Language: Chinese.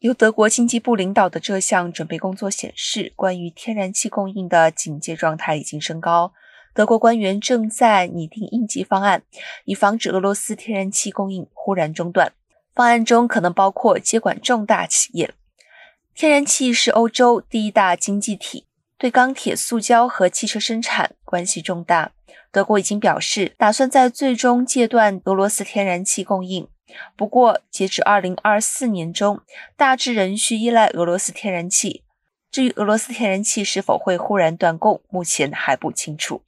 由德国经济部领导的这项准备工作显示，关于天然气供应的警戒状态已经升高。德国官员正在拟定应急方案，以防止俄罗斯天然气供应忽然中断。方案中可能包括接管重大企业。天然气是欧洲第一大经济体，对钢铁、塑胶和汽车生产关系重大。德国已经表示，打算在最终戒断俄罗斯天然气供应。不过，截至二零二四年中，大致仍需依赖俄罗斯天然气。至于俄罗斯天然气是否会忽然断供，目前还不清楚。